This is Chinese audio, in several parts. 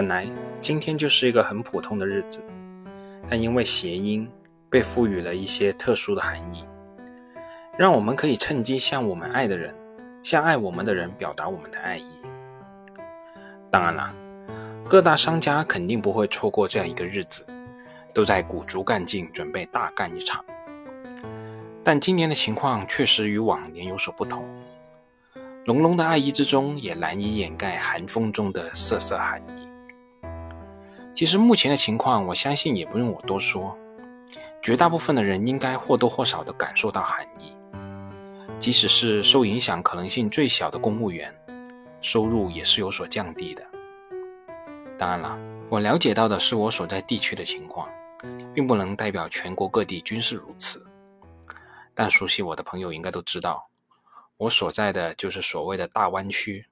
本来今天就是一个很普通的日子，但因为谐音被赋予了一些特殊的含义，让我们可以趁机向我们爱的人、向爱我们的人表达我们的爱意。当然了，各大商家肯定不会错过这样一个日子，都在鼓足干劲准备大干一场。但今年的情况确实与往年有所不同，浓浓的爱意之中也难以掩盖寒风中的瑟瑟寒意。其实目前的情况，我相信也不用我多说，绝大部分的人应该或多或少的感受到寒意。即使是受影响可能性最小的公务员，收入也是有所降低的。当然了，我了解到的是我所在地区的情况，并不能代表全国各地均是如此。但熟悉我的朋友应该都知道，我所在的就是所谓的大湾区。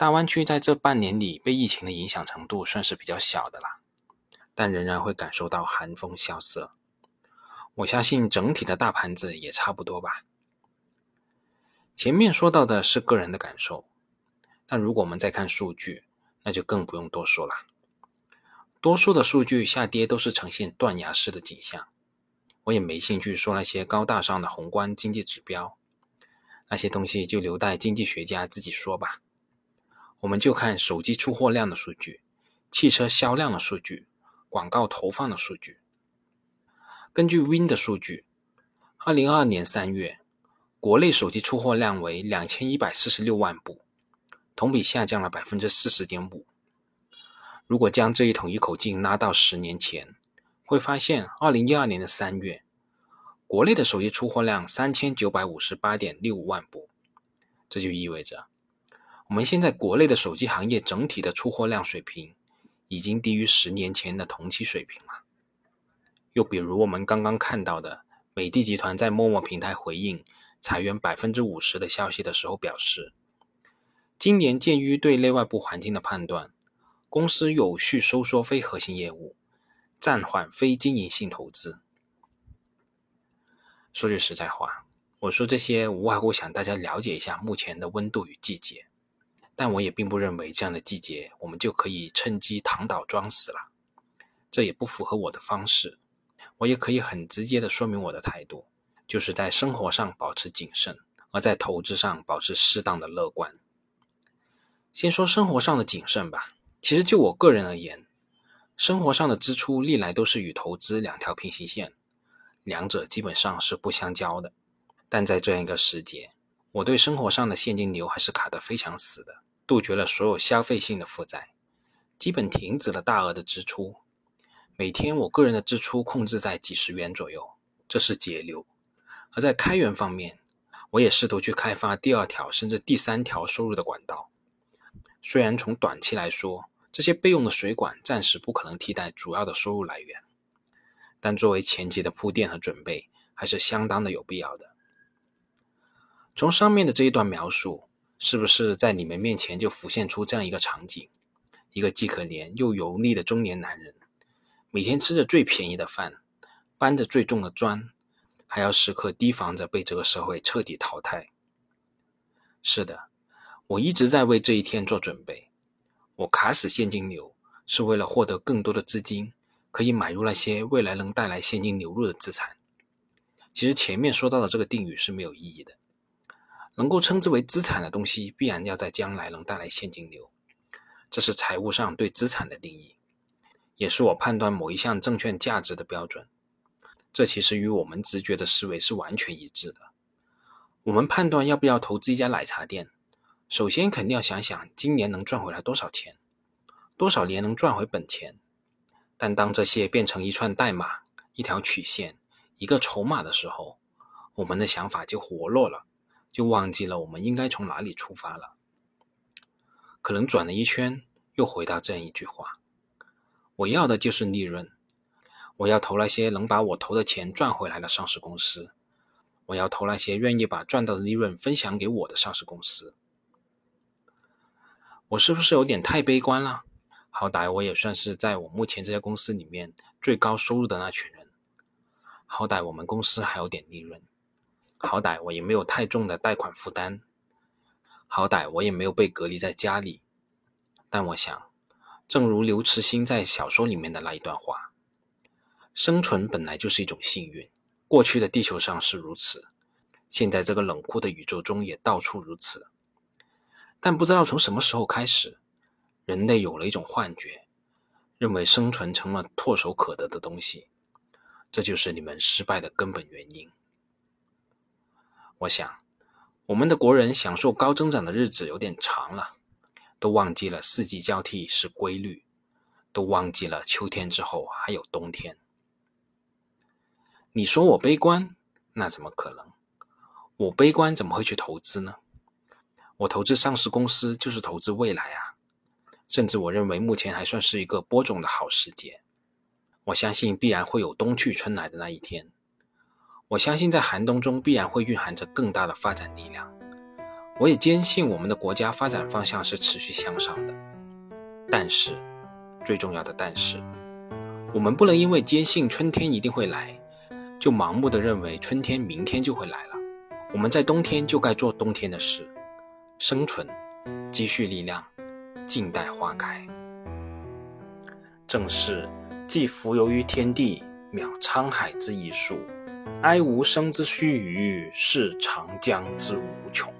大湾区在这半年里被疫情的影响程度算是比较小的啦，但仍然会感受到寒风萧瑟。我相信整体的大盘子也差不多吧。前面说到的是个人的感受，但如果我们再看数据，那就更不用多说了。多数的数据下跌都是呈现断崖式的景象。我也没兴趣说那些高大上的宏观经济指标，那些东西就留待经济学家自己说吧。我们就看手机出货量的数据、汽车销量的数据、广告投放的数据。根据 Win 的数据，二零二二年三月，国内手机出货量为两千一百四十六万部，同比下降了百分之四十点五。如果将这一统一口径拉到十年前，会发现二零一二年的三月，国内的手机出货量三千九百五十八点六万部，这就意味着。我们现在国内的手机行业整体的出货量水平，已经低于十年前的同期水平了。又比如我们刚刚看到的，美的集团在陌陌平台回应裁员百分之五十的消息的时候表示，今年鉴于对内外部环境的判断，公司有序收缩非核心业务，暂缓非经营性投资。说句实在话，我说这些无外乎想大家了解一下目前的温度与季节。但我也并不认为这样的季节我们就可以趁机躺倒装死了，这也不符合我的方式。我也可以很直接的说明我的态度，就是在生活上保持谨慎，而在投资上保持适当的乐观。先说生活上的谨慎吧。其实就我个人而言，生活上的支出历来都是与投资两条平行线，两者基本上是不相交的。但在这样一个时节，我对生活上的现金流还是卡得非常死的。杜绝了所有消费性的负债，基本停止了大额的支出。每天我个人的支出控制在几十元左右，这是节流。而在开源方面，我也试图去开发第二条甚至第三条收入的管道。虽然从短期来说，这些备用的水管暂时不可能替代主要的收入来源，但作为前期的铺垫和准备，还是相当的有必要的。从上面的这一段描述。是不是在你们面前就浮现出这样一个场景：一个既可怜又油腻的中年男人，每天吃着最便宜的饭，搬着最重的砖，还要时刻提防着被这个社会彻底淘汰？是的，我一直在为这一天做准备。我卡死现金流，是为了获得更多的资金，可以买入那些未来能带来现金流入的资产。其实前面说到的这个定语是没有意义的。能够称之为资产的东西，必然要在将来能带来现金流，这是财务上对资产的定义，也是我判断某一项证券价值的标准。这其实与我们直觉的思维是完全一致的。我们判断要不要投资一家奶茶店，首先肯定要想想今年能赚回来多少钱，多少年能赚回本钱。但当这些变成一串代码、一条曲线、一个筹码的时候，我们的想法就活络了。就忘记了我们应该从哪里出发了，可能转了一圈，又回到这样一句话：我要的就是利润，我要投那些能把我投的钱赚回来的上市公司，我要投那些愿意把赚到的利润分享给我的上市公司。我是不是有点太悲观了？好歹我也算是在我目前这家公司里面最高收入的那群人，好歹我们公司还有点利润。好歹我也没有太重的贷款负担，好歹我也没有被隔离在家里。但我想，正如刘慈欣在小说里面的那一段话：“生存本来就是一种幸运，过去的地球上是如此，现在这个冷酷的宇宙中也到处如此。但不知道从什么时候开始，人类有了一种幻觉，认为生存成了唾手可得的东西，这就是你们失败的根本原因。我想。”我们的国人享受高增长的日子有点长了，都忘记了四季交替是规律，都忘记了秋天之后还有冬天。你说我悲观，那怎么可能？我悲观怎么会去投资呢？我投资上市公司就是投资未来啊！甚至我认为目前还算是一个播种的好时节。我相信必然会有冬去春来的那一天。我相信在寒冬中必然会蕴含着更大的发展力量。我也坚信我们的国家发展方向是持续向上的。但是，最重要的但是，我们不能因为坚信春天一定会来，就盲目的认为春天明天就会来了。我们在冬天就该做冬天的事，生存，积蓄力量，静待花开。正是既浮游于天地，渺沧海之一粟。哀吾生之须臾，是长江之无穷。